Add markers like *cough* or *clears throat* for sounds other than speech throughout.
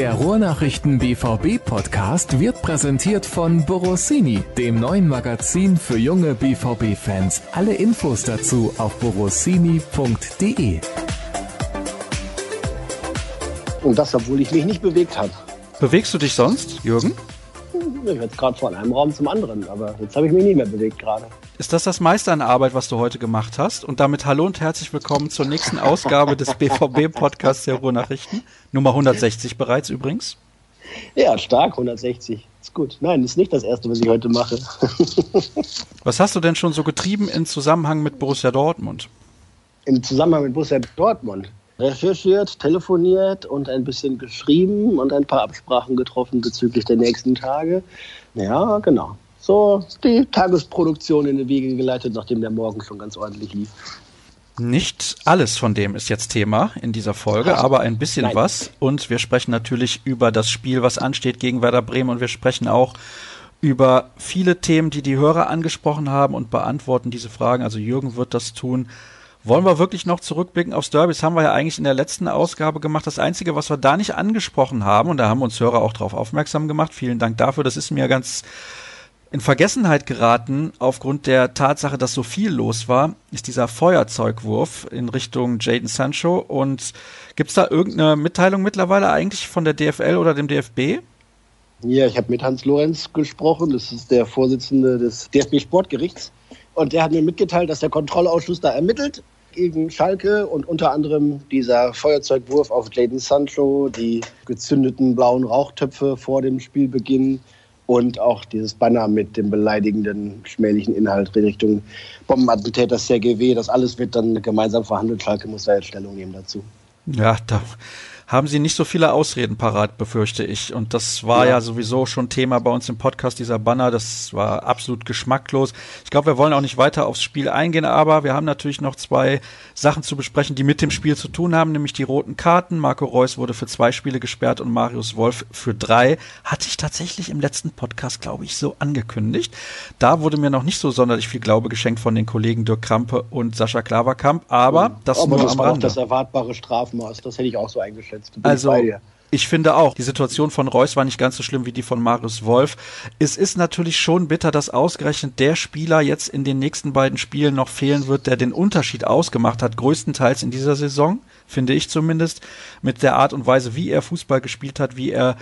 Der Ruhrnachrichten BVB Podcast wird präsentiert von Borossini, dem neuen Magazin für junge BVB Fans. Alle Infos dazu auf borossini.de. Und das, obwohl ich mich nicht bewegt habe. Bewegst du dich sonst, Jürgen? Ich jetzt gerade von einem Raum zum anderen, aber jetzt habe ich mich nicht mehr bewegt gerade. Ist das das meiste an Arbeit, was du heute gemacht hast? Und damit hallo und herzlich willkommen zur nächsten Ausgabe des BVB-Podcasts der Ruhrnachrichten. Nummer 160 bereits übrigens. Ja, stark, 160. Ist gut. Nein, ist nicht das erste, was ich heute mache. *laughs* was hast du denn schon so getrieben im Zusammenhang mit Borussia Dortmund? Im Zusammenhang mit Borussia Dortmund? Recherchiert, telefoniert und ein bisschen geschrieben und ein paar Absprachen getroffen bezüglich der nächsten Tage. Ja, genau. So die Tagesproduktion in die Wege geleitet, nachdem der Morgen schon ganz ordentlich lief. Nicht alles von dem ist jetzt Thema in dieser Folge, aber ein bisschen Nein. was. Und wir sprechen natürlich über das Spiel, was ansteht gegen Werder Bremen. Und wir sprechen auch über viele Themen, die die Hörer angesprochen haben und beantworten diese Fragen. Also Jürgen wird das tun. Wollen wir wirklich noch zurückblicken aufs Derby? Das haben wir ja eigentlich in der letzten Ausgabe gemacht. Das Einzige, was wir da nicht angesprochen haben, und da haben uns Hörer auch darauf aufmerksam gemacht, vielen Dank dafür, das ist mir ganz in Vergessenheit geraten aufgrund der Tatsache, dass so viel los war, ist dieser Feuerzeugwurf in Richtung Jaden Sancho. Und gibt es da irgendeine Mitteilung mittlerweile eigentlich von der DFL oder dem DFB? Ja, ich habe mit Hans Lorenz gesprochen, das ist der Vorsitzende des DFB Sportgerichts. Und der hat mir mitgeteilt, dass der Kontrollausschuss da ermittelt gegen Schalke und unter anderem dieser Feuerzeugwurf auf Jaden Sancho, die gezündeten blauen Rauchtöpfe vor dem Spielbeginn und auch dieses Banner mit dem beleidigenden, schmählichen Inhalt in Richtung Bombenattentäter CGW. Das alles wird dann gemeinsam verhandelt. Schalke muss da jetzt Stellung nehmen dazu. Ja, da haben sie nicht so viele Ausreden parat, befürchte ich. Und das war ja. ja. sowieso schon Thema bei uns im Podcast, dieser Banner. Das war absolut geschmacklos. Ich glaube, wir wollen auch nicht weiter aufs Spiel eingehen, aber wir haben natürlich noch zwei Sachen zu besprechen, die mit dem Spiel zu tun haben, nämlich die roten Karten. Marco Reus wurde für zwei Spiele gesperrt und Marius Wolf für drei. Hatte ich tatsächlich im letzten Podcast, glaube ich, so angekündigt. Da wurde mir noch nicht so sonderlich viel Glaube geschenkt von den Kollegen Dirk Krampe und Sascha Klaverkamp, aber das aber nur das am war Rande. Das erwartbare Strafmaß, das hätte ich auch so eingeschätzt jetzt. also, ich finde auch, die Situation von Reus war nicht ganz so schlimm wie die von Marius Wolf. Es ist natürlich schon bitter, dass ausgerechnet der Spieler jetzt in den nächsten beiden Spielen noch fehlen wird, der den Unterschied ausgemacht hat, größtenteils in dieser Saison, finde ich zumindest, mit der Art und Weise, wie er Fußball gespielt hat, wie er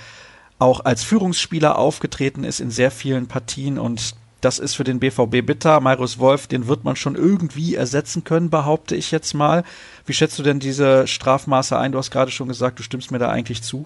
auch als Führungsspieler aufgetreten ist in sehr vielen Partien und das ist für den BVB bitter. Marius Wolf, den wird man schon irgendwie ersetzen können, behaupte ich jetzt mal. Wie schätzt du denn diese Strafmaße ein? Du hast gerade schon gesagt, du stimmst mir da eigentlich zu.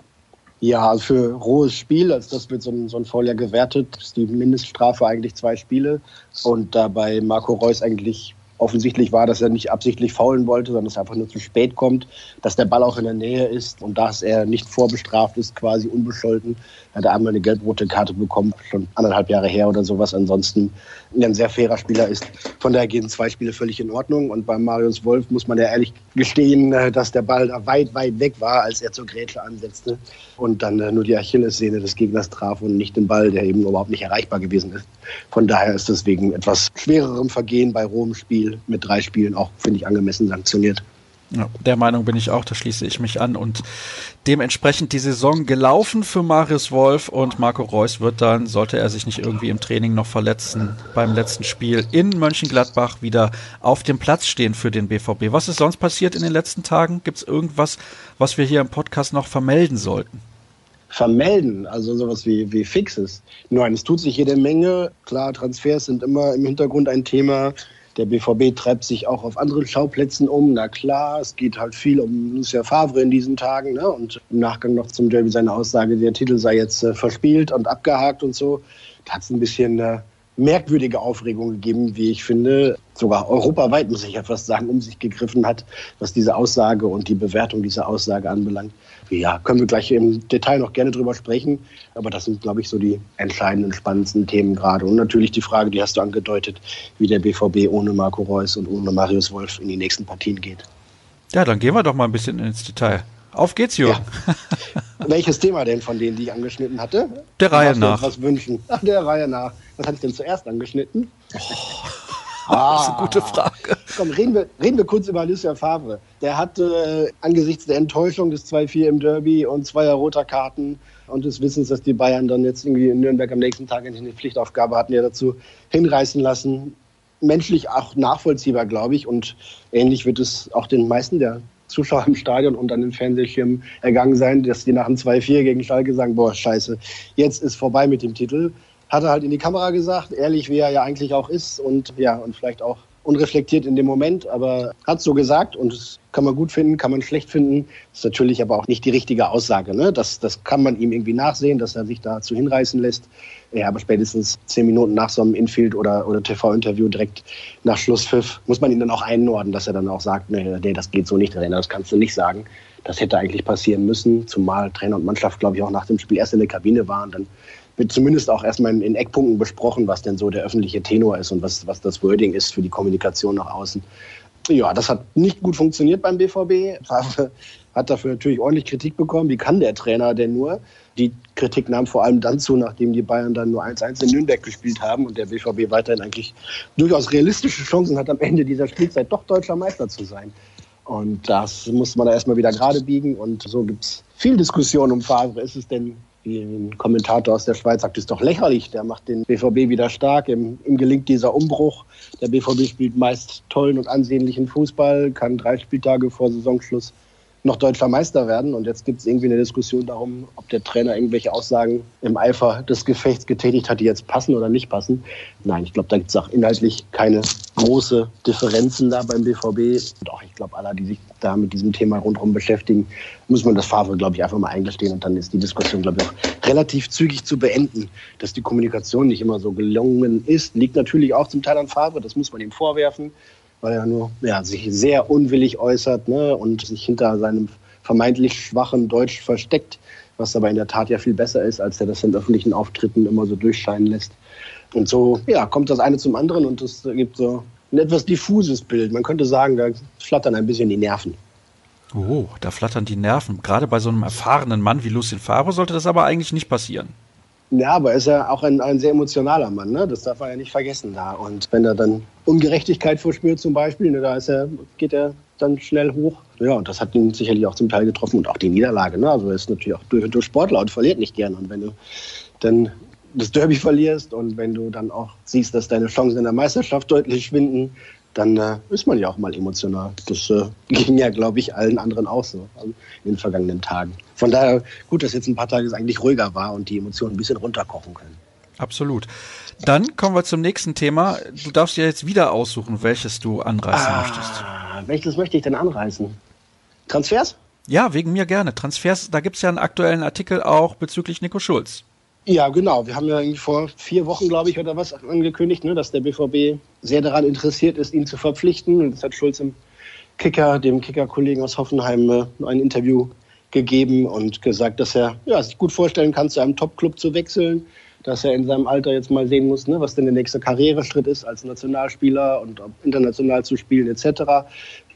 Ja, also für rohes Spiel, also das wird so ein, so ein Foul gewertet, ist die Mindeststrafe eigentlich zwei Spiele. Und dabei Marco Reus eigentlich offensichtlich war, dass er nicht absichtlich faulen wollte, sondern dass er einfach nur zu spät kommt, dass der Ball auch in der Nähe ist und dass er nicht vorbestraft ist, quasi unbescholten. Er hat einmal eine gelb-rote Karte bekommen, schon anderthalb Jahre her oder sowas. Ansonsten ein sehr fairer Spieler ist. Von daher gehen zwei Spiele völlig in Ordnung. Und bei Marius Wolf muss man ja ehrlich gestehen, äh, dass der Ball da weit, weit weg war, als er zur Grätsche ansetzte und dann äh, nur die Achillessehne des Gegners traf und nicht den Ball, der eben überhaupt nicht erreichbar gewesen ist. Von daher ist das wegen etwas schwererem Vergehen bei rohem Spiel mit drei Spielen auch, finde ich, angemessen sanktioniert. Ja, der Meinung bin ich auch, da schließe ich mich an. Und dementsprechend die Saison gelaufen für Marius Wolf und Marco Reus wird dann, sollte er sich nicht irgendwie im Training noch verletzen, beim letzten Spiel in Mönchengladbach wieder auf dem Platz stehen für den BVB. Was ist sonst passiert in den letzten Tagen? Gibt es irgendwas, was wir hier im Podcast noch vermelden sollten? vermelden, also sowas wie, wie Fixes. Nein, es tut sich jede Menge. Klar, Transfers sind immer im Hintergrund ein Thema. Der BVB treibt sich auch auf anderen Schauplätzen um. Na klar, es geht halt viel um Lucia Favre in diesen Tagen. Ne? Und im Nachgang noch zum Derby seine Aussage, der Titel sei jetzt äh, verspielt und abgehakt und so. Da hat es ein bisschen äh, merkwürdige Aufregung gegeben, wie ich finde. Sogar europaweit, muss ich ja fast sagen, um sich gegriffen hat, was diese Aussage und die Bewertung dieser Aussage anbelangt ja, können wir gleich im Detail noch gerne drüber sprechen. Aber das sind, glaube ich, so die entscheidenden, spannendsten Themen gerade. Und natürlich die Frage, die hast du angedeutet, wie der BVB ohne Marco Reus und ohne Marius Wolf in die nächsten Partien geht. Ja, dann gehen wir doch mal ein bisschen ins Detail. Auf geht's, Jürgen. Ja. *laughs* Welches Thema denn von denen, die ich angeschnitten hatte? Der Reihe nach. Was wünschen? Ach, der Reihe nach. Was hatte ich denn zuerst angeschnitten? Oh. Ah, das ist eine gute Frage. Komm, reden wir, reden wir kurz über Lucien Favre. Der hatte äh, angesichts der Enttäuschung des 2-4 im Derby und zweier roter Karten und des Wissens, dass die Bayern dann jetzt irgendwie in Nürnberg am nächsten Tag eine Pflichtaufgabe hatten, ja dazu hinreißen lassen. Menschlich auch nachvollziehbar, glaube ich. Und ähnlich wird es auch den meisten der Zuschauer im Stadion und an den Fernsehschirmen ergangen sein, dass die nach dem 2-4 gegen Schalke sagen, boah, scheiße, jetzt ist vorbei mit dem Titel. Hat er halt in die Kamera gesagt, ehrlich wie er ja eigentlich auch ist und ja, und vielleicht auch unreflektiert in dem Moment, aber hat so gesagt und das kann man gut finden, kann man schlecht finden. Ist natürlich aber auch nicht die richtige Aussage. Ne? Das, das kann man ihm irgendwie nachsehen, dass er sich dazu hinreißen lässt. Ja, aber spätestens zehn Minuten nach so einem Infield- oder, oder TV-Interview direkt nach Schlusspfiff muss man ihn dann auch einnorden, dass er dann auch sagt, nee, nee das geht so nicht, Trainer, das kannst du nicht sagen. Das hätte eigentlich passieren müssen, zumal Trainer und Mannschaft, glaube ich, auch nach dem Spiel erst in der Kabine waren. Dann wird zumindest auch erstmal in, Eckpunkten besprochen, was denn so der öffentliche Tenor ist und was, was das Wording ist für die Kommunikation nach außen. Ja, das hat nicht gut funktioniert beim BVB. Hat dafür natürlich ordentlich Kritik bekommen. Wie kann der Trainer denn nur? Die Kritik nahm vor allem dann zu, nachdem die Bayern dann nur 1-1 in Nürnberg gespielt haben und der BVB weiterhin eigentlich durchaus realistische Chancen hat, am Ende dieser Spielzeit doch deutscher Meister zu sein. Und das muss man da erstmal wieder gerade biegen. Und so gibt es viel Diskussion um Favre. Ist es denn ein Kommentator aus der Schweiz sagt, ist doch lächerlich. Der macht den BVB wieder stark. Ihm, ihm, gelingt dieser Umbruch. Der BVB spielt meist tollen und ansehnlichen Fußball, kann drei Spieltage vor Saisonschluss noch deutscher Meister werden. Und jetzt gibt es irgendwie eine Diskussion darum, ob der Trainer irgendwelche Aussagen im Eifer des Gefechts getätigt hat, die jetzt passen oder nicht passen. Nein, ich glaube, da gibt es auch inhaltlich keine große Differenzen da beim BVB. Auch ich glaube, alle, die sich da mit diesem Thema rundherum beschäftigen, muss man das Favre, glaube ich, einfach mal eingestehen. Und dann ist die Diskussion, glaube ich, auch relativ zügig zu beenden. Dass die Kommunikation nicht immer so gelungen ist, liegt natürlich auch zum Teil an Favre. Das muss man ihm vorwerfen weil er nur ja, sich sehr unwillig äußert ne, und sich hinter seinem vermeintlich schwachen Deutsch versteckt, was aber in der Tat ja viel besser ist, als er das in öffentlichen Auftritten immer so durchscheinen lässt. Und so ja, kommt das eine zum anderen und es gibt so ein etwas diffuses Bild. Man könnte sagen, da flattern ein bisschen die Nerven. Oh, da flattern die Nerven. Gerade bei so einem erfahrenen Mann wie Lucien Favre sollte das aber eigentlich nicht passieren. Ja, aber er ist ja auch ein, ein sehr emotionaler Mann, ne? Das darf man ja nicht vergessen da. Und wenn er dann Ungerechtigkeit verspürt zum Beispiel, ne, da ist er, geht er dann schnell hoch. Ja, und das hat ihn sicherlich auch zum Teil getroffen und auch die Niederlage. Ne? Also er ist natürlich auch durch, durch Sportler und verliert nicht gern. Und wenn du dann das Derby verlierst und wenn du dann auch siehst, dass deine Chancen in der Meisterschaft deutlich schwinden, dann äh, ist man ja auch mal emotional. Das äh, *laughs* ging ja, glaube ich, allen anderen auch so in den vergangenen Tagen. Von daher gut, dass jetzt ein paar Tage eigentlich ruhiger war und die Emotionen ein bisschen runterkochen können. Absolut. Dann kommen wir zum nächsten Thema. Du darfst dir jetzt wieder aussuchen, welches du anreißen ah, möchtest. Welches möchte ich denn anreißen? Transfers? Ja, wegen mir gerne. Transfers, da gibt es ja einen aktuellen Artikel auch bezüglich Nico Schulz. Ja, genau. Wir haben ja vor vier Wochen, glaube ich, oder was angekündigt, ne, dass der BVB sehr daran interessiert ist, ihn zu verpflichten. Und das hat Schulz im Kicker, dem Kicker-Kollegen aus Hoffenheim, äh, ein Interview gegeben und gesagt, dass er ja, sich gut vorstellen kann, zu einem Top-Club zu wechseln, dass er in seinem Alter jetzt mal sehen muss, ne, was denn der nächste Karriereschritt ist als Nationalspieler und international zu spielen etc.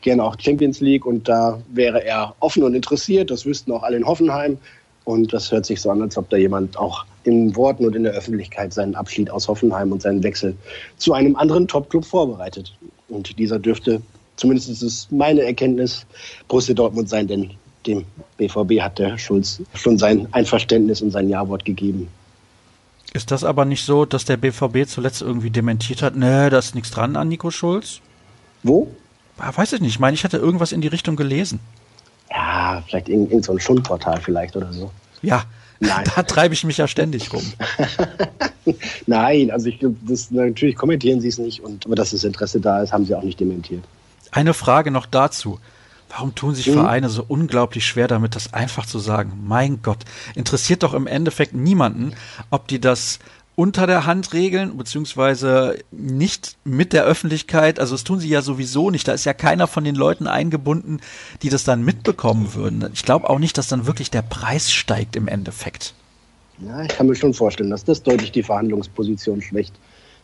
Gerne auch Champions League und da wäre er offen und interessiert. Das wüssten auch alle in Hoffenheim. Und das hört sich so an, als ob da jemand auch in Worten und in der Öffentlichkeit seinen Abschied aus Hoffenheim und seinen Wechsel zu einem anderen Top-Club vorbereitet. Und dieser dürfte, zumindest ist es meine Erkenntnis, Borussia Dortmund sein, denn dem BVB hat der Schulz schon sein Einverständnis und sein Ja-Wort gegeben. Ist das aber nicht so, dass der BVB zuletzt irgendwie dementiert hat, ne, da ist nichts dran an Nico Schulz? Wo? Ah, weiß ich nicht. Ich meine, ich hatte irgendwas in die Richtung gelesen. Ja, vielleicht irgend, irgend so ein Schundportal vielleicht oder so. Ja, Nein. da treibe ich mich ja ständig rum. *laughs* Nein, also ich glaube, natürlich kommentieren sie es nicht, und, aber dass das Interesse da ist, haben sie auch nicht dementiert. Eine Frage noch dazu. Warum tun sich mhm. Vereine so unglaublich schwer damit, das einfach zu sagen? Mein Gott, interessiert doch im Endeffekt niemanden, ob die das unter der Hand regeln, beziehungsweise nicht mit der Öffentlichkeit. Also das tun sie ja sowieso nicht. Da ist ja keiner von den Leuten eingebunden, die das dann mitbekommen würden. Ich glaube auch nicht, dass dann wirklich der Preis steigt im Endeffekt. Ja, ich kann mir schon vorstellen, dass das deutlich die Verhandlungsposition schwächt.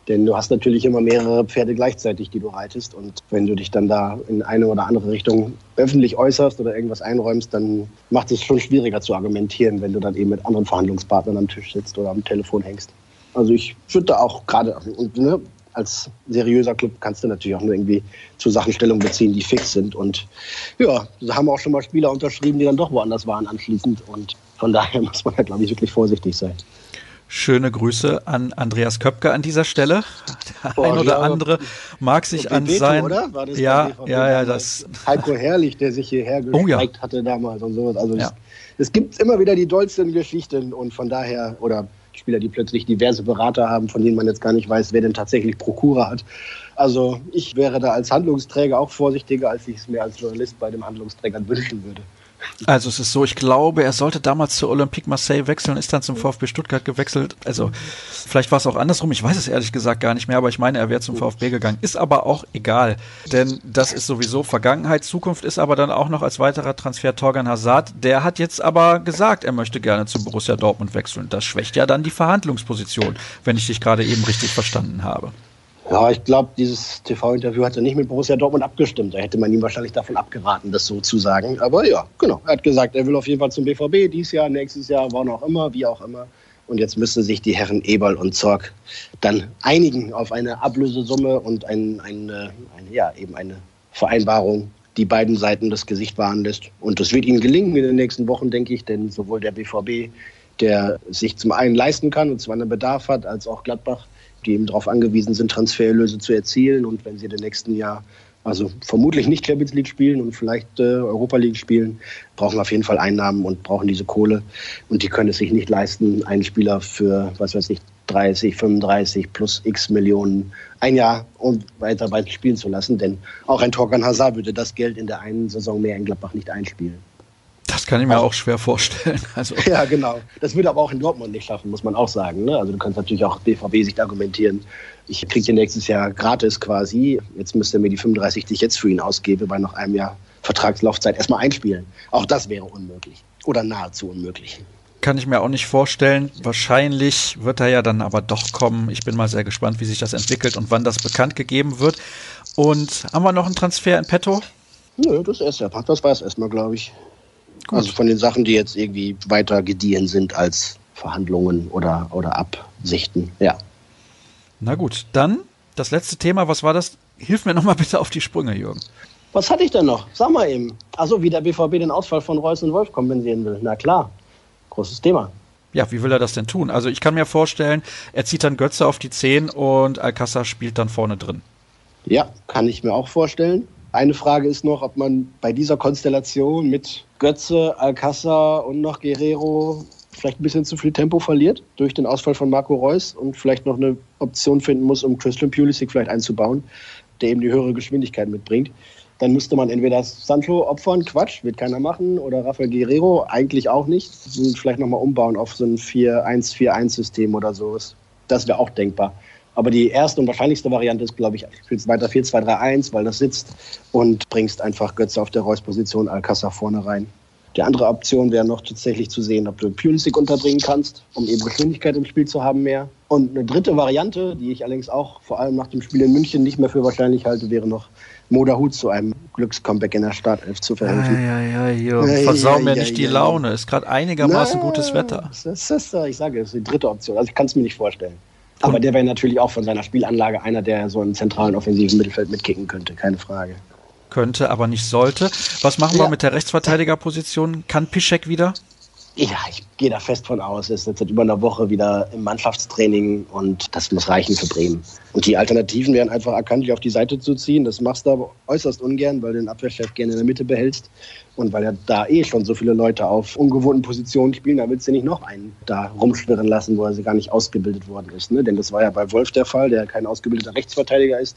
Denn du hast natürlich immer mehrere Pferde gleichzeitig, die du reitest. Und wenn du dich dann da in eine oder andere Richtung öffentlich äußerst oder irgendwas einräumst, dann macht es schon schwieriger zu argumentieren, wenn du dann eben mit anderen Verhandlungspartnern am Tisch sitzt oder am Telefon hängst. Also ich würde da auch gerade, und ne, als seriöser Club kannst du natürlich auch nur irgendwie zu Sachen Stellung beziehen, die fix sind. Und ja, da haben auch schon mal Spieler unterschrieben, die dann doch woanders waren anschließend. Und von daher *laughs* muss man da, glaube ich, wirklich vorsichtig sein. Schöne Grüße an Andreas Köpke an dieser Stelle. Der oh, ein oder ja, andere mag sich an sein. Oder? War das ja, ja, ja, das. Heiko Herrlich, der sich hierher gestreckt oh, ja. hatte damals und sowas. Also ja. es gibt immer wieder die dollsten Geschichten und von daher, oder Spieler, die plötzlich diverse Berater haben, von denen man jetzt gar nicht weiß, wer denn tatsächlich Prokura hat. Also ich wäre da als Handlungsträger auch vorsichtiger, als ich es mir als Journalist bei dem Handlungsträger wünschen würde. Also es ist so, ich glaube, er sollte damals zur Olympique Marseille wechseln, ist dann zum VfB Stuttgart gewechselt. Also vielleicht war es auch andersrum, ich weiß es ehrlich gesagt gar nicht mehr, aber ich meine, er wäre zum VfB gegangen. Ist aber auch egal, denn das ist sowieso Vergangenheit. Zukunft ist aber dann auch noch als weiterer Transfer Torgan Hazard. Der hat jetzt aber gesagt, er möchte gerne zu Borussia Dortmund wechseln. Das schwächt ja dann die Verhandlungsposition, wenn ich dich gerade eben richtig verstanden habe. Ja, ich glaube, dieses TV-Interview hat er nicht mit Borussia Dortmund abgestimmt. Da hätte man ihm wahrscheinlich davon abgeraten, das so zu sagen. Aber ja, genau. Er hat gesagt, er will auf jeden Fall zum BVB dieses Jahr, nächstes Jahr, wann auch immer, wie auch immer. Und jetzt müssten sich die Herren Eberl und Zorg dann einigen auf eine Ablösesumme und ein, ein, eine, ja, eben eine Vereinbarung, die beiden Seiten das Gesicht wahren lässt. Und das wird ihnen gelingen in den nächsten Wochen, denke ich, denn sowohl der BVB, der sich zum einen leisten kann und zwar einen Bedarf hat, als auch Gladbach, die eben darauf angewiesen sind, Transfererlöse zu erzielen. Und wenn sie im nächsten Jahr also vermutlich nicht Champions League spielen und vielleicht äh, Europa League spielen, brauchen auf jeden Fall Einnahmen und brauchen diese Kohle. Und die können es sich nicht leisten, einen Spieler für, was weiß ich, 30, 35 plus x Millionen ein Jahr und weiter weiter spielen zu lassen. Denn auch ein Torgan Hazard würde das Geld in der einen Saison mehr in Gladbach nicht einspielen. Das kann ich mir also, auch schwer vorstellen. *laughs* Also. Ja, genau. Das würde aber auch in Dortmund nicht schaffen, muss man auch sagen. Ne? Also du kannst natürlich auch BVB-Sicht argumentieren. Ich kriege hier nächstes Jahr gratis quasi. Jetzt müsste er mir die 35, die ich jetzt für ihn ausgebe, bei noch einem Jahr Vertragslaufzeit erstmal einspielen. Auch das wäre unmöglich. Oder nahezu unmöglich. Kann ich mir auch nicht vorstellen. Wahrscheinlich wird er ja dann aber doch kommen. Ich bin mal sehr gespannt, wie sich das entwickelt und wann das bekannt gegeben wird. Und haben wir noch einen Transfer in petto? Nö, das ist ja. Das war es erstmal, glaube ich. Gut. Also von den Sachen, die jetzt irgendwie weiter gediehen sind als Verhandlungen oder, oder Absichten, ja. Na gut, dann das letzte Thema, was war das? Hilf mir nochmal bitte auf die Sprünge, Jürgen. Was hatte ich denn noch? Sag mal eben. Also wie der BVB den Ausfall von Reus und Wolf kompensieren will. Na klar, großes Thema. Ja, wie will er das denn tun? Also ich kann mir vorstellen, er zieht dann Götze auf die 10 und Alcázar spielt dann vorne drin. Ja, kann ich mir auch vorstellen. Eine Frage ist noch, ob man bei dieser Konstellation mit Götze, Alcázar und noch Guerrero vielleicht ein bisschen zu viel Tempo verliert durch den Ausfall von Marco Reus und vielleicht noch eine Option finden muss, um Christian Pulisic vielleicht einzubauen, der eben die höhere Geschwindigkeit mitbringt. Dann müsste man entweder Sancho opfern, Quatsch, wird keiner machen, oder Rafael Guerrero, eigentlich auch nicht. Vielleicht nochmal umbauen auf so ein 4-1-4-1-System oder sowas. Das wäre auch denkbar. Aber die erste und wahrscheinlichste Variante ist, glaube ich, spielst weiter 4-2-3-1, weil das sitzt und bringst einfach Götze auf der Reus-Position, Alcázar vorne rein. Die andere Option wäre noch tatsächlich zu sehen, ob du Pulisic unterbringen kannst, um eben Geschwindigkeit im Spiel zu haben mehr. Und eine dritte Variante, die ich allerdings auch vor allem nach dem Spiel in München nicht mehr für wahrscheinlich halte, wäre noch Moda Hut zu einem Glückscomeback in der Startelf zu verhelfen. Ja, ja, ja, ja. Versau mir nicht die Laune. Ist gerade einigermaßen Na, gutes Wetter. Das ist, ich sage, das ist die dritte Option. Also ich kann es mir nicht vorstellen. Aber der wäre natürlich auch von seiner Spielanlage einer, der so einen zentralen offensiven Mittelfeld mitkicken könnte, keine Frage. Könnte, aber nicht sollte. Was machen ja. wir mit der Rechtsverteidigerposition? Kann Pischek wieder? Ja, ich gehe da fest von aus. Er ist jetzt seit über einer Woche wieder im Mannschaftstraining und das muss reichen für Bremen. Und die Alternativen wären einfach Akanji auf die Seite zu ziehen. Das machst du aber äußerst ungern, weil du den Abwehrchef gerne in der Mitte behältst. Und weil ja da eh schon so viele Leute auf ungewohnten Positionen spielen, da willst du nicht noch einen da rumschwirren lassen, wo er sie gar nicht ausgebildet worden ist. Ne? Denn das war ja bei Wolf der Fall, der kein ausgebildeter Rechtsverteidiger ist.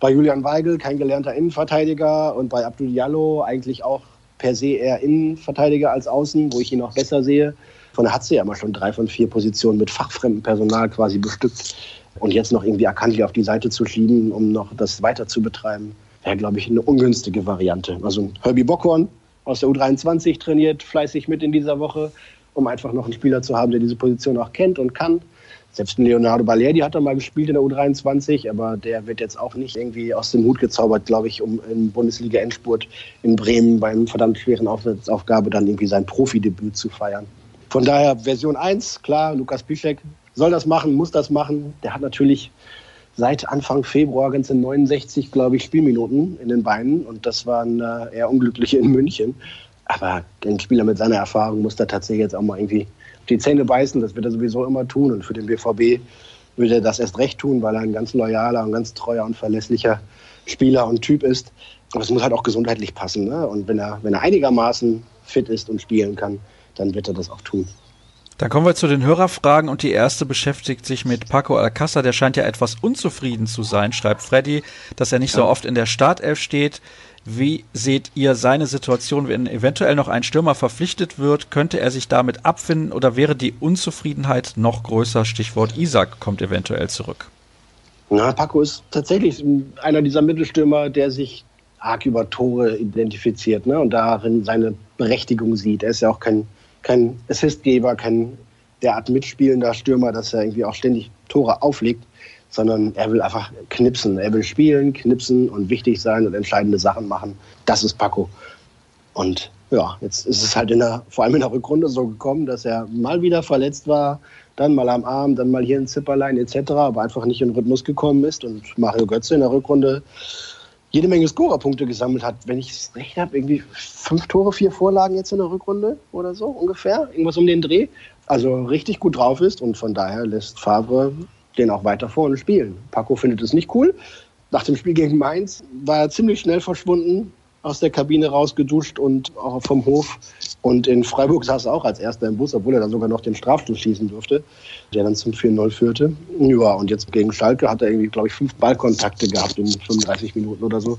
Bei Julian Weigel kein gelernter Innenverteidiger und bei Abdul Diallo eigentlich auch per se eher Innenverteidiger als Außen, wo ich ihn auch besser sehe. Von der hat sie ja immer schon drei von vier Positionen mit fachfremdem Personal quasi bestückt. Und jetzt noch irgendwie Akanji auf die Seite zu schieben, um noch das weiter zu betreiben, wäre, glaube ich, eine ungünstige Variante. Also Herbie Bockhorn aus der U23 trainiert fleißig mit in dieser Woche, um einfach noch einen Spieler zu haben, der diese Position auch kennt und kann. Selbst ein Leonardo Balerdi hat da mal gespielt in der U23, aber der wird jetzt auch nicht irgendwie aus dem Hut gezaubert, glaube ich, um im Bundesliga-Endspurt in Bremen beim verdammt schweren Aufgabe dann irgendwie sein Profidebüt zu feiern. Von daher Version 1, klar, Lukas Piszek soll das machen, muss das machen. Der hat natürlich seit Anfang Februar ganze 69, glaube ich, Spielminuten in den Beinen und das waren äh, eher unglückliche in München. Aber ein Spieler mit seiner Erfahrung muss da tatsächlich jetzt auch mal irgendwie die Zähne beißen. Das wird er sowieso immer tun und für den BVB würde er das erst recht tun, weil er ein ganz loyaler und ganz treuer und verlässlicher Spieler und Typ ist. Aber es muss halt auch gesundheitlich passen. Ne? Und wenn er, wenn er einigermaßen fit ist und spielen kann, dann wird er das auch tun. Dann kommen wir zu den Hörerfragen und die erste beschäftigt sich mit Paco Alcázar. Der scheint ja etwas unzufrieden zu sein, schreibt Freddy, dass er nicht so oft in der Startelf steht. Wie seht ihr seine Situation, wenn eventuell noch ein Stürmer verpflichtet wird? Könnte er sich damit abfinden oder wäre die Unzufriedenheit noch größer? Stichwort Isaac kommt eventuell zurück. Na, Paco ist tatsächlich einer dieser Mittelstürmer, der sich arg über Tore identifiziert ne? und darin seine Berechtigung sieht. Er ist ja auch kein, kein Assistgeber, kein derart mitspielender Stürmer, dass er irgendwie auch ständig Tore auflegt, sondern er will einfach knipsen. Er will spielen, knipsen und wichtig sein und entscheidende Sachen machen. Das ist Paco. Und ja, jetzt ist es halt in der, vor allem in der Rückrunde so gekommen, dass er mal wieder verletzt war, dann mal am Arm, dann mal hier ein Zipperlein etc., aber einfach nicht in den Rhythmus gekommen ist. Und Mario Götze in der Rückrunde jede Menge Scorerpunkte gesammelt hat. Wenn ich es recht habe, irgendwie fünf Tore, vier Vorlagen jetzt in der Rückrunde oder so ungefähr. Irgendwas um den Dreh. Also richtig gut drauf ist und von daher lässt Favre den auch weiter vorne spielen. Paco findet es nicht cool. Nach dem Spiel gegen Mainz war er ziemlich schnell verschwunden, aus der Kabine rausgeduscht und auch vom Hof. Und in Freiburg saß er auch als erster im Bus, obwohl er dann sogar noch den Strafstoß schießen durfte, der dann zum 4-0 führte. Ja, und jetzt gegen Schalke hat er irgendwie, glaube ich, fünf Ballkontakte gehabt in 35 Minuten oder so.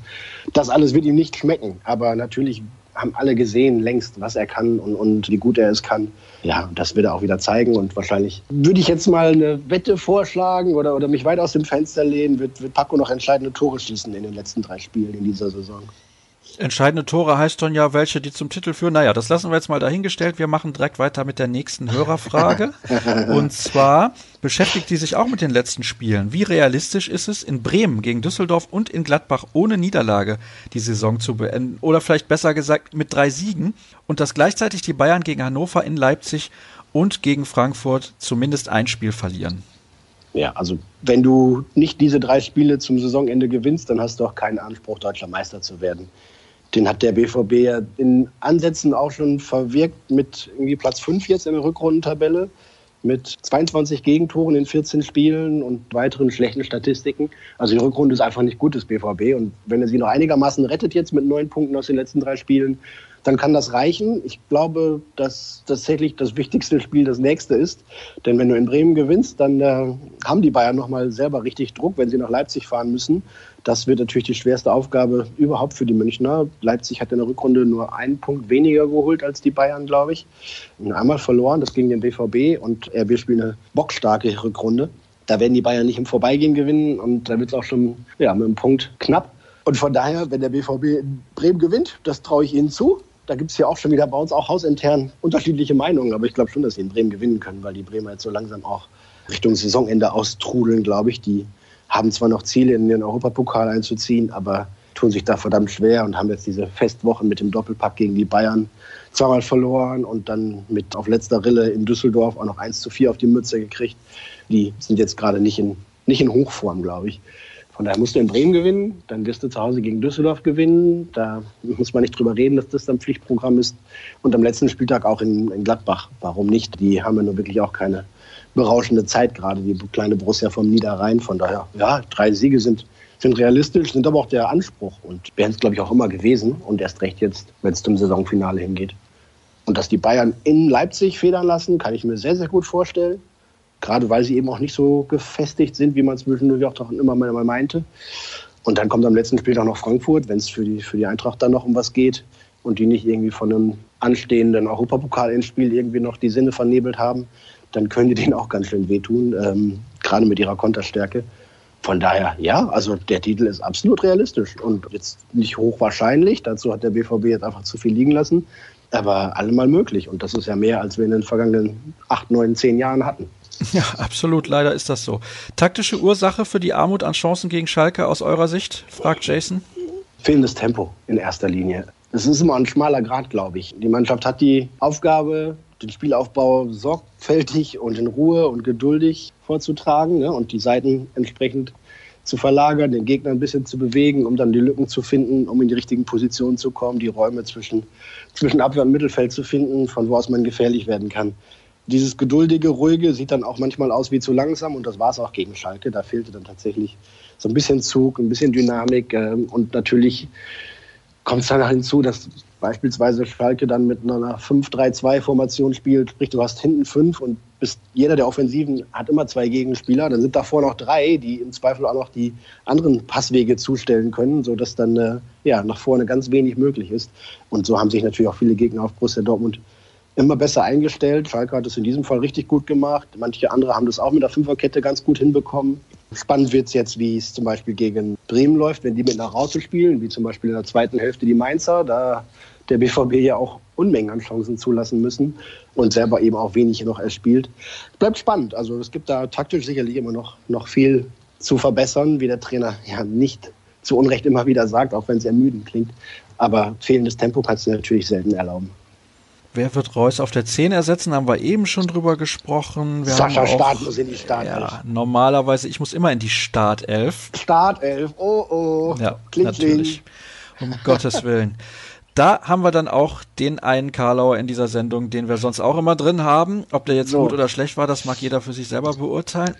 Das alles wird ihm nicht schmecken. Aber natürlich haben alle gesehen längst, was er kann und, und wie gut er es kann. Ja, das wird er auch wieder zeigen und wahrscheinlich würde ich jetzt mal eine Wette vorschlagen oder, oder mich weit aus dem Fenster lehnen, wird, wird Paco noch entscheidende Tore schießen in den letzten drei Spielen in dieser Saison. Entscheidende Tore heißt dann ja, welche die zum Titel führen. Naja, das lassen wir jetzt mal dahingestellt. Wir machen direkt weiter mit der nächsten Hörerfrage. *laughs* Und zwar beschäftigt die sich auch mit den letzten Spielen. Wie realistisch ist es, in Bremen gegen Düsseldorf und in Gladbach ohne Niederlage die Saison zu beenden? Oder vielleicht besser gesagt mit drei Siegen und dass gleichzeitig die Bayern gegen Hannover in Leipzig und gegen Frankfurt zumindest ein Spiel verlieren? Ja, also wenn du nicht diese drei Spiele zum Saisonende gewinnst, dann hast du auch keinen Anspruch, deutscher Meister zu werden den hat der BVB ja in Ansätzen auch schon verwirkt mit irgendwie Platz 5 jetzt in der Rückrundentabelle mit 22 Gegentoren in 14 Spielen und weiteren schlechten Statistiken. Also die Rückrunde ist einfach nicht gut des BVB und wenn er sie noch einigermaßen rettet jetzt mit neun Punkten aus den letzten drei Spielen, dann kann das reichen. Ich glaube, dass tatsächlich das wichtigste Spiel das nächste ist. Denn wenn du in Bremen gewinnst, dann äh, haben die Bayern nochmal selber richtig Druck, wenn sie nach Leipzig fahren müssen. Das wird natürlich die schwerste Aufgabe überhaupt für die Münchner. Leipzig hat in der Rückrunde nur einen Punkt weniger geholt als die Bayern, glaube ich. Und einmal verloren, das ging den BVB und RB spielt eine bockstarke Rückrunde. Da werden die Bayern nicht im Vorbeigehen gewinnen und da wird es auch schon ja, mit einem Punkt knapp. Und von daher, wenn der BVB in Bremen gewinnt, das traue ich ihnen zu da gibt es ja auch schon wieder bei uns auch hausintern unterschiedliche Meinungen, aber ich glaube schon, dass sie in Bremen gewinnen können, weil die Bremer jetzt so langsam auch Richtung Saisonende austrudeln, glaube ich. Die haben zwar noch Ziele, in den Europapokal einzuziehen, aber tun sich da verdammt schwer und haben jetzt diese Festwochen mit dem Doppelpack gegen die Bayern zweimal verloren und dann mit auf letzter Rille in Düsseldorf auch noch 1 zu 4 auf die Mütze gekriegt. Die sind jetzt gerade nicht in, nicht in Hochform, glaube ich. Von daher musst du in Bremen gewinnen, dann wirst du zu Hause gegen Düsseldorf gewinnen. Da muss man nicht drüber reden, dass das dann Pflichtprogramm ist. Und am letzten Spieltag auch in, in Gladbach. Warum nicht? Die haben ja nur wirklich auch keine berauschende Zeit, gerade die kleine Borussia vom Niederrhein. Von daher, ja, drei Siege sind, sind realistisch, sind aber auch der Anspruch und wären es, glaube ich, auch immer gewesen. Und erst recht jetzt, wenn es zum Saisonfinale hingeht. Und dass die Bayern in Leipzig federn lassen, kann ich mir sehr, sehr gut vorstellen. Gerade weil sie eben auch nicht so gefestigt sind, wie man es zwischendurch auch immer mal meinte. Und dann kommt am letzten Spiel auch noch Frankfurt, wenn es für die, für die Eintracht dann noch um was geht und die nicht irgendwie von einem anstehenden Europapokal-Endspiel irgendwie noch die Sinne vernebelt haben, dann können die *laughs* denen auch ganz schön wehtun, ähm, gerade mit ihrer Konterstärke. Von daher, ja, also der Titel ist absolut realistisch und jetzt nicht hochwahrscheinlich. Dazu hat der BVB jetzt einfach zu viel liegen lassen, aber allemal möglich. Und das ist ja mehr, als wir in den vergangenen acht, neun, zehn Jahren hatten. Ja, absolut. Leider ist das so. Taktische Ursache für die Armut an Chancen gegen Schalke aus eurer Sicht? fragt Jason. Fehlendes Tempo in erster Linie. Es ist immer ein schmaler Grad, glaube ich. Die Mannschaft hat die Aufgabe, den Spielaufbau sorgfältig und in Ruhe und geduldig vorzutragen ne, und die Seiten entsprechend zu verlagern, den Gegner ein bisschen zu bewegen, um dann die Lücken zu finden, um in die richtigen Positionen zu kommen, die Räume zwischen, zwischen Abwehr und Mittelfeld zu finden, von wo aus man gefährlich werden kann. Dieses geduldige, ruhige sieht dann auch manchmal aus wie zu langsam und das war es auch gegen Schalke. Da fehlte dann tatsächlich so ein bisschen Zug, ein bisschen Dynamik äh, und natürlich kommt es dann hinzu, dass beispielsweise Schalke dann mit einer 5-3-2-Formation spielt, sprich du hast hinten fünf und bist, jeder der Offensiven hat immer zwei Gegenspieler, dann sind davor noch drei, die im Zweifel auch noch die anderen Passwege zustellen können, sodass dann äh, ja, nach vorne ganz wenig möglich ist. Und so haben sich natürlich auch viele Gegner auf Borussia Dortmund immer besser eingestellt. Schalke hat es in diesem Fall richtig gut gemacht. Manche andere haben das auch mit der Fünferkette ganz gut hinbekommen. Spannend wird es jetzt, wie es zum Beispiel gegen Bremen läuft, wenn die mit nach Raute spielen, wie zum Beispiel in der zweiten Hälfte die Mainzer. Da der BVB ja auch Unmengen an Chancen zulassen müssen und selber eben auch wenig noch erspielt. Bleibt spannend. Also es gibt da taktisch sicherlich immer noch, noch viel zu verbessern, wie der Trainer ja nicht zu Unrecht immer wieder sagt, auch wenn es ermüdend klingt. Aber fehlendes Tempo kannst du natürlich selten erlauben. Wer wird Reus auf der 10 ersetzen? Haben wir eben schon drüber gesprochen. Wir Sascha Start muss in die Startelf. Ja, normalerweise, ich muss immer in die Startelf. Startelf, oh oh. Ja, kling, natürlich. Kling. Um Gottes Willen. *laughs* Da haben wir dann auch den einen Karlauer in dieser Sendung, den wir sonst auch immer drin haben. Ob der jetzt so. gut oder schlecht war, das mag jeder für sich selber beurteilen.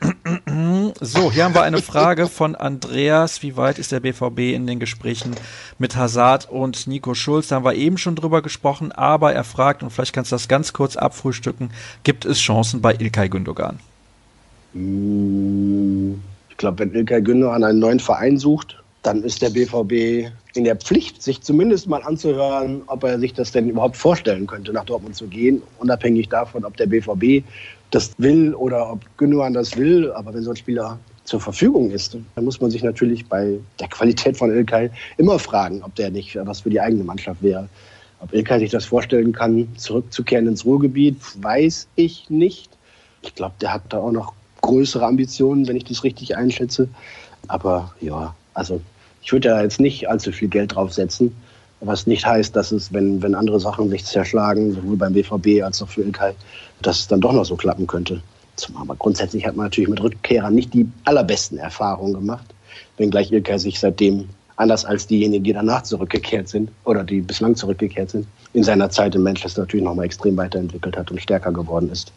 *clears throat* so, hier haben wir eine Frage von Andreas. Wie weit ist der BVB in den Gesprächen mit Hazard und Nico Schulz? Da haben wir eben schon drüber gesprochen, aber er fragt, und vielleicht kannst du das ganz kurz abfrühstücken, gibt es Chancen bei Ilkay Gündogan? Hm, ich glaube, wenn Ilkay Gündogan einen neuen Verein sucht, dann ist der BVB in der Pflicht, sich zumindest mal anzuhören, ob er sich das denn überhaupt vorstellen könnte, nach Dortmund zu gehen, unabhängig davon, ob der BVB das will oder ob Gündogan das will. Aber wenn so ein Spieler zur Verfügung ist, dann muss man sich natürlich bei der Qualität von Ilkay immer fragen, ob der nicht was für die eigene Mannschaft wäre. Ob Ilkay sich das vorstellen kann, zurückzukehren ins Ruhrgebiet, weiß ich nicht. Ich glaube, der hat da auch noch größere Ambitionen, wenn ich das richtig einschätze. Aber ja, also ich würde da jetzt nicht allzu viel Geld draufsetzen, was nicht heißt, dass es, wenn, wenn andere Sachen sich zerschlagen, sowohl beim BVB als auch für Ilkay, dass es dann doch noch so klappen könnte. Aber grundsätzlich hat man natürlich mit Rückkehrern nicht die allerbesten Erfahrungen gemacht, wenngleich Ilkay sich seitdem anders als diejenigen, die danach zurückgekehrt sind oder die bislang zurückgekehrt sind, in seiner Zeit in Manchester natürlich nochmal extrem weiterentwickelt hat und stärker geworden ist.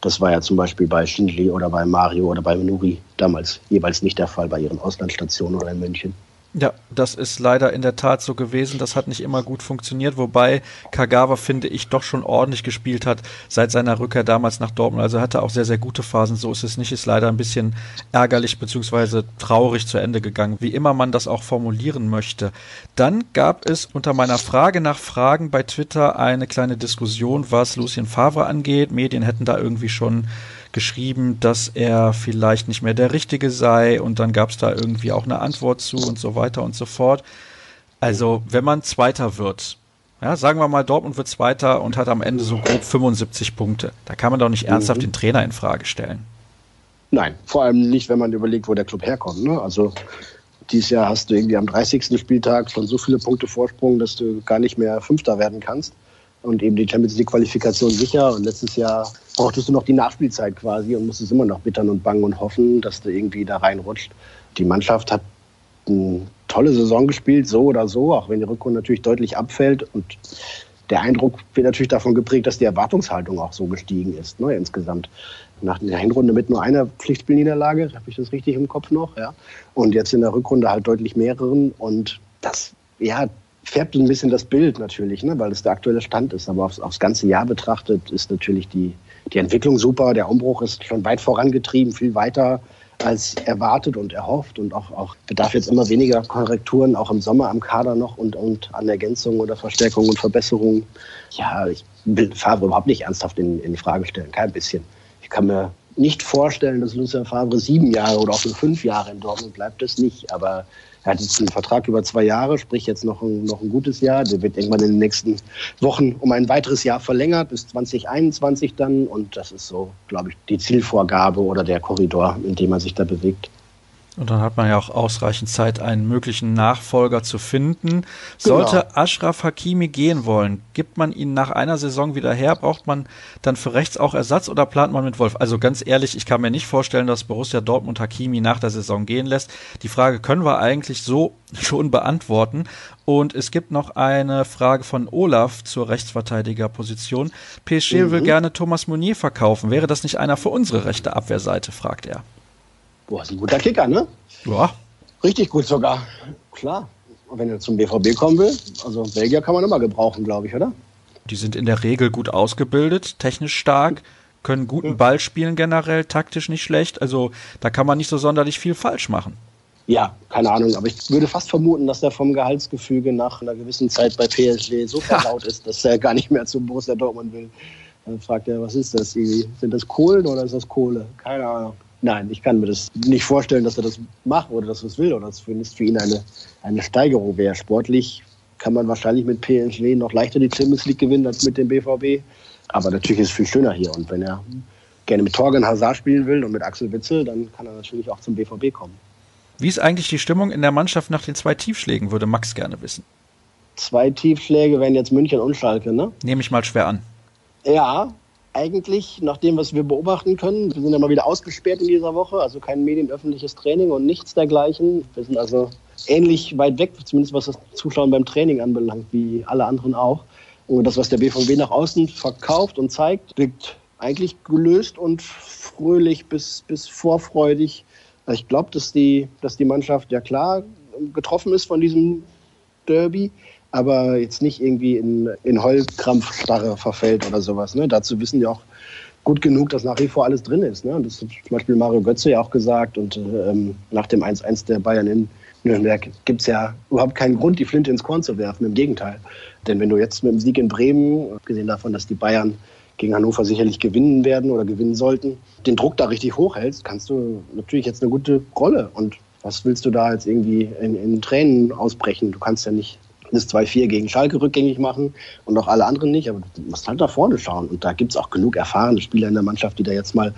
Das war ja zum Beispiel bei Schindli oder bei Mario oder bei Nuri damals jeweils nicht der Fall bei ihren Auslandsstationen oder in München. Ja, das ist leider in der Tat so gewesen. Das hat nicht immer gut funktioniert, wobei Kagawa, finde ich, doch schon ordentlich gespielt hat seit seiner Rückkehr damals nach Dortmund. Also hatte auch sehr, sehr gute Phasen. So ist es nicht. Ist leider ein bisschen ärgerlich bzw. traurig zu Ende gegangen, wie immer man das auch formulieren möchte. Dann gab es unter meiner Frage nach Fragen bei Twitter eine kleine Diskussion, was Lucien Favre angeht. Medien hätten da irgendwie schon geschrieben, dass er vielleicht nicht mehr der Richtige sei und dann gab es da irgendwie auch eine Antwort zu und so weiter und so fort. Also, wenn man Zweiter wird, ja, sagen wir mal, Dortmund wird Zweiter und hat am Ende so grob 75 Punkte, da kann man doch nicht ernsthaft mhm. den Trainer in Frage stellen. Nein, vor allem nicht, wenn man überlegt, wo der Club herkommt. Ne? Also dieses Jahr hast du irgendwie am 30. Spieltag schon so viele Punkte Vorsprung, dass du gar nicht mehr Fünfter werden kannst und eben die Champions League Qualifikation sicher. Und letztes Jahr brauchtest du noch die Nachspielzeit quasi und musstest immer noch bittern und bangen und hoffen, dass du irgendwie da reinrutscht. Die Mannschaft hat eine tolle Saison gespielt, so oder so, auch wenn die Rückrunde natürlich deutlich abfällt. Und der Eindruck wird natürlich davon geprägt, dass die Erwartungshaltung auch so gestiegen ist, ne, insgesamt. Nach der Hinrunde mit nur einer Pflichtspielniederlage, habe ich das richtig im Kopf noch, ja. Und jetzt in der Rückrunde halt deutlich mehreren. Und das, ja, färbt ein bisschen das Bild natürlich, ne, weil es der aktuelle Stand ist. Aber aufs, aufs ganze Jahr betrachtet ist natürlich die, die Entwicklung super. Der Umbruch ist schon weit vorangetrieben, viel weiter als erwartet und erhofft und auch, auch bedarf jetzt immer weniger Korrekturen, auch im Sommer am Kader noch und, und an Ergänzungen oder Verstärkungen und Verbesserungen. Ja, ich will Favre überhaupt nicht ernsthaft in, in Frage stellen, kein bisschen. Ich kann mir nicht vorstellen, dass Lucien Favre sieben Jahre oder auch nur fünf Jahre in Dortmund bleibt, das nicht. Aber er hat jetzt einen Vertrag über zwei Jahre, sprich jetzt noch ein, noch ein gutes Jahr. Der wird irgendwann in den nächsten Wochen um ein weiteres Jahr verlängert, bis 2021 dann. Und das ist so, glaube ich, die Zielvorgabe oder der Korridor, in dem man sich da bewegt. Und dann hat man ja auch ausreichend Zeit, einen möglichen Nachfolger zu finden. Sollte genau. Ashraf Hakimi gehen wollen, gibt man ihn nach einer Saison wieder her? Braucht man dann für rechts auch Ersatz oder plant man mit Wolf? Also ganz ehrlich, ich kann mir nicht vorstellen, dass Borussia Dortmund Hakimi nach der Saison gehen lässt. Die Frage können wir eigentlich so *laughs* schon beantworten. Und es gibt noch eine Frage von Olaf zur Rechtsverteidigerposition. PSG mhm. will gerne Thomas Meunier verkaufen. Wäre das nicht einer für unsere rechte Abwehrseite, fragt er. Boah, ist ein guter Kicker, ne? Ja. Richtig gut sogar. Klar. Und wenn er zum BVB kommen will, also Belgier kann man immer gebrauchen, glaube ich, oder? Die sind in der Regel gut ausgebildet, technisch stark, können guten Ball spielen generell, taktisch nicht schlecht. Also da kann man nicht so sonderlich viel falsch machen. Ja, keine Ahnung, aber ich würde fast vermuten, dass er vom Gehaltsgefüge nach einer gewissen Zeit bei PSG so verlaut ist, dass er gar nicht mehr zu Borussia Dortmund will. Dann fragt er, was ist das? Sind das Kohlen oder ist das Kohle? Keine Ahnung. Nein, ich kann mir das nicht vorstellen, dass er das macht oder dass er es will oder dass es für ihn eine, eine Steigerung wäre. Sportlich kann man wahrscheinlich mit PSG noch leichter die Champions League gewinnen als mit dem BVB. Aber natürlich ist es viel schöner hier. Und wenn er gerne mit Torgen Hazard spielen will und mit Axel Witzel, dann kann er natürlich auch zum BVB kommen. Wie ist eigentlich die Stimmung in der Mannschaft nach den zwei Tiefschlägen, würde Max gerne wissen. Zwei Tiefschläge wären jetzt München und Schalke, ne? Nehme ich mal schwer an. Ja, eigentlich, nach dem, was wir beobachten können, wir sind ja mal wieder ausgesperrt in dieser Woche, also kein medienöffentliches Training und nichts dergleichen. Wir sind also ähnlich weit weg, zumindest was das Zuschauen beim Training anbelangt, wie alle anderen auch. Und das, was der BVB nach außen verkauft und zeigt, wirkt eigentlich gelöst und fröhlich bis, bis vorfreudig. Ich glaube, dass die, dass die Mannschaft ja klar getroffen ist von diesem Derby, aber jetzt nicht irgendwie in, in Heulkrampfstarre verfällt oder sowas. Ne? Dazu wissen die auch gut genug, dass nach wie vor alles drin ist. Ne? Das hat zum Beispiel Mario Götze ja auch gesagt und ähm, nach dem 1-1 der Bayern in Nürnberg gibt es ja überhaupt keinen Grund, die Flinte ins Korn zu werfen. Im Gegenteil. Denn wenn du jetzt mit dem Sieg in Bremen, abgesehen davon, dass die Bayern gegen Hannover sicherlich gewinnen werden oder gewinnen sollten, den Druck da richtig hochhältst, kannst du natürlich jetzt eine gute Rolle. Und was willst du da jetzt irgendwie in, in Tränen ausbrechen? Du kannst ja nicht das 2-4 gegen Schalke rückgängig machen und auch alle anderen nicht. Aber du musst halt da vorne schauen. Und da gibt es auch genug erfahrene Spieler in der Mannschaft, die da jetzt mal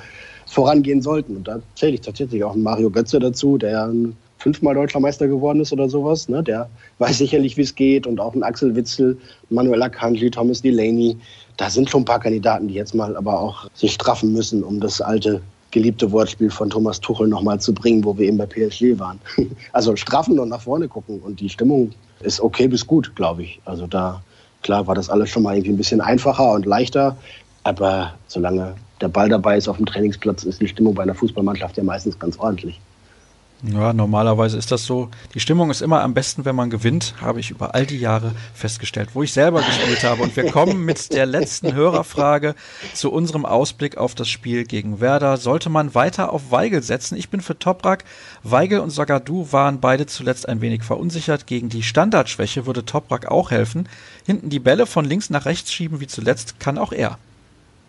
vorangehen sollten. Und da zähle ich tatsächlich auch Mario Götze dazu, der fünfmal Deutscher Meister geworden ist oder sowas. Ne? Der weiß sicherlich, wie es geht. Und auch ein Axel Witzel, Manuel Akanji, Thomas Delaney. Da sind schon ein paar Kandidaten, die jetzt mal aber auch sich straffen müssen, um das alte geliebte Wortspiel von Thomas Tuchel nochmal zu bringen, wo wir eben bei PSG waren. *laughs* Also straffen und nach vorne gucken. Und die Stimmung ist okay bis gut, glaube ich. Also da, klar, war das alles schon mal irgendwie ein bisschen einfacher und leichter. Aber solange der Ball dabei ist auf dem Trainingsplatz, ist die Stimmung bei einer Fußballmannschaft ja meistens ganz ordentlich. Ja, normalerweise ist das so. Die Stimmung ist immer am besten, wenn man gewinnt, habe ich über all die Jahre festgestellt, wo ich selber gespielt habe. Und wir kommen *laughs* mit der letzten Hörerfrage zu unserem Ausblick auf das Spiel gegen Werder. Sollte man weiter auf Weigel setzen? Ich bin für Toprak. Weigel und Sagadu waren beide zuletzt ein wenig verunsichert. Gegen die Standardschwäche würde Toprak auch helfen. Hinten die Bälle von links nach rechts schieben wie zuletzt kann auch er.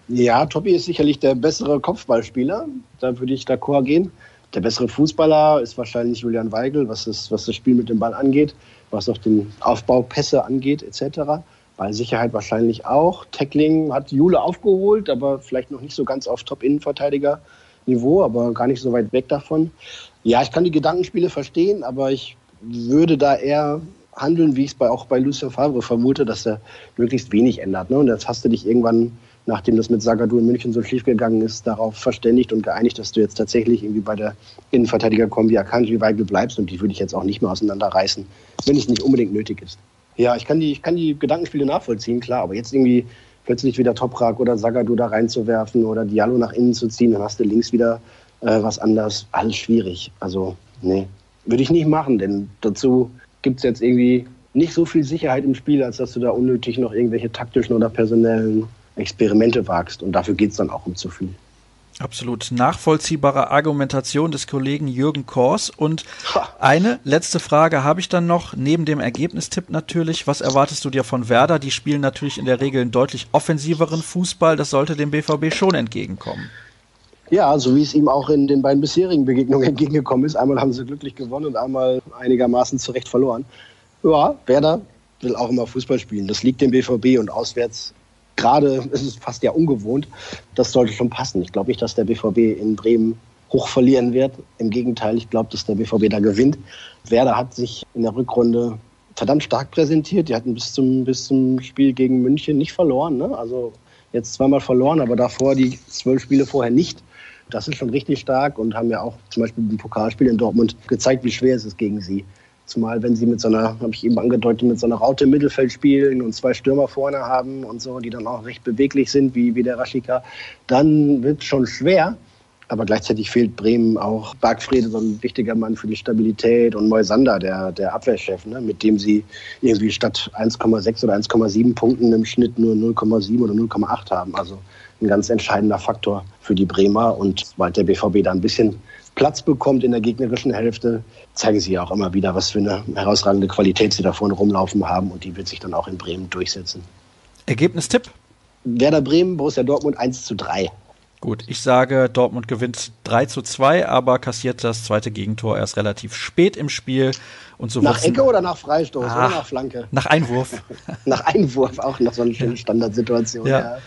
Ja, Toppi ist sicherlich der bessere Kopfballspieler. Da würde ich d'accord gehen. Der bessere Fußballer ist wahrscheinlich Julian Weigel, was das, was das Spiel mit dem Ball angeht, was auch den Aufbau, Pässe angeht, etc. Ballsicherheit wahrscheinlich auch. Tackling hat Jule aufgeholt, aber vielleicht noch nicht so ganz auf Top-Innenverteidiger-Niveau, aber gar nicht so weit weg davon. Ja, ich kann die Gedankenspiele verstehen, aber ich würde da eher handeln, wie ich es bei, auch bei Lucien Favre vermute, dass er möglichst wenig ändert. Ne? Und jetzt hast du dich irgendwann nachdem das mit Sagadu in München so schief gegangen ist, darauf verständigt und geeinigt, dass du jetzt tatsächlich irgendwie bei der Innenverteidigerkombi Akanji Weigel bleibst und die würde ich jetzt auch nicht mehr auseinanderreißen, wenn es nicht unbedingt nötig ist. Ja, ich kann die, ich kann die Gedankenspiele nachvollziehen, klar, aber jetzt irgendwie plötzlich wieder Toprak oder Sagadu da reinzuwerfen oder Diallo nach innen zu ziehen, dann hast du links wieder äh, was anderes. Alles schwierig. Also, nee, würde ich nicht machen, denn dazu gibt es jetzt irgendwie nicht so viel Sicherheit im Spiel, als dass du da unnötig noch irgendwelche taktischen oder personellen Experimente wagst. Und dafür geht es dann auch um zu viel. Absolut nachvollziehbare Argumentation des Kollegen Jürgen Kors. Und eine letzte Frage habe ich dann noch, neben dem Ergebnistipp natürlich. Was erwartest du dir von Werder? Die spielen natürlich in der Regel einen deutlich offensiveren Fußball. Das sollte dem BVB schon entgegenkommen. Ja, so wie es ihm auch in den beiden bisherigen Begegnungen *laughs* entgegengekommen ist. Einmal haben sie glücklich gewonnen und einmal einigermaßen zurecht verloren. Ja, Werder will auch immer Fußball spielen. Das liegt dem BVB und auswärts gerade ist es fast ja ungewohnt. Das sollte schon passen. Ich glaube nicht, dass der BVB in Bremen hoch verlieren wird. Im Gegenteil, ich glaube, dass der BVB da gewinnt. Werder hat sich in der Rückrunde verdammt stark präsentiert. Die hatten bis zum, bis zum Spiel gegen München nicht verloren. Ne? Also jetzt zweimal verloren, aber davor die zwölf Spiele vorher nicht. Das ist schon richtig stark und haben ja auch zum Beispiel im Pokalspiel in Dortmund gezeigt, wie schwer es ist gegen sie. Zumal wenn sie mit so einer, habe ich eben angedeutet, mit so einer Raute im Mittelfeld spielen und zwei Stürmer vorne haben und so, die dann auch recht beweglich sind, wie, wie der Raschika, dann wird es schon schwer. Aber gleichzeitig fehlt Bremen auch Bargfrede, so ein wichtiger Mann für die Stabilität und Moisander, der, der Abwehrchef, ne, mit dem sie irgendwie statt 1,6 oder 1,7 Punkten im Schnitt nur 0,7 oder 0,8 haben. Also ein ganz entscheidender Faktor für die Bremer. Und sobald der BVB da ein bisschen Platz bekommt in der gegnerischen Hälfte, zeigen sie ja auch immer wieder, was für eine herausragende Qualität sie da vorne rumlaufen haben. Und die wird sich dann auch in Bremen durchsetzen. Ergebnistipp? Werder Bremen, Borussia Dortmund 1 zu 3. Gut, ich sage, Dortmund gewinnt 3 zu 2, aber kassiert das zweite Gegentor erst relativ spät im Spiel. Und so nach Ecke oder nach Freistoß ah, oder nach Flanke? Nach Einwurf. *laughs* nach Einwurf, auch noch so eine schöne Standardsituation. Ja. Ja.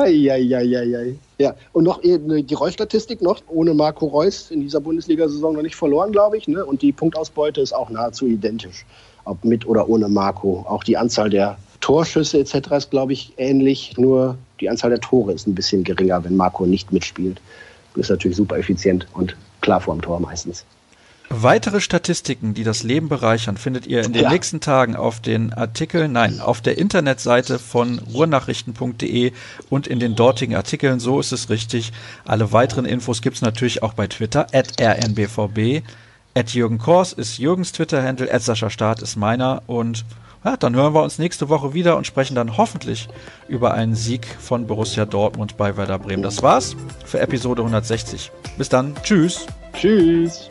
Ei, ei, ei, ja. Und noch äh, die Reus-Statistik noch, ohne Marco Reus in dieser Bundesliga-Saison noch nicht verloren, glaube ich. Ne? Und die Punktausbeute ist auch nahezu identisch, ob mit oder ohne Marco. Auch die Anzahl der Torschüsse etc. ist, glaube ich, ähnlich, nur die Anzahl der Tore ist ein bisschen geringer, wenn Marco nicht mitspielt. Ist natürlich super effizient und klar vor dem Tor meistens. Weitere Statistiken, die das Leben bereichern, findet ihr in den ja. nächsten Tagen auf den Artikeln, nein, auf der Internetseite von ruhrnachrichten.de und in den dortigen Artikeln. So ist es richtig. Alle weiteren Infos gibt's natürlich auch bei Twitter, at rnbvb. At Jürgen Kors ist Jürgens Twitter-Handle, at Sascha Staat ist meiner und ja, dann hören wir uns nächste Woche wieder und sprechen dann hoffentlich über einen Sieg von Borussia Dortmund bei Werder Bremen. Das war's für Episode 160. Bis dann. Tschüss. Tschüss.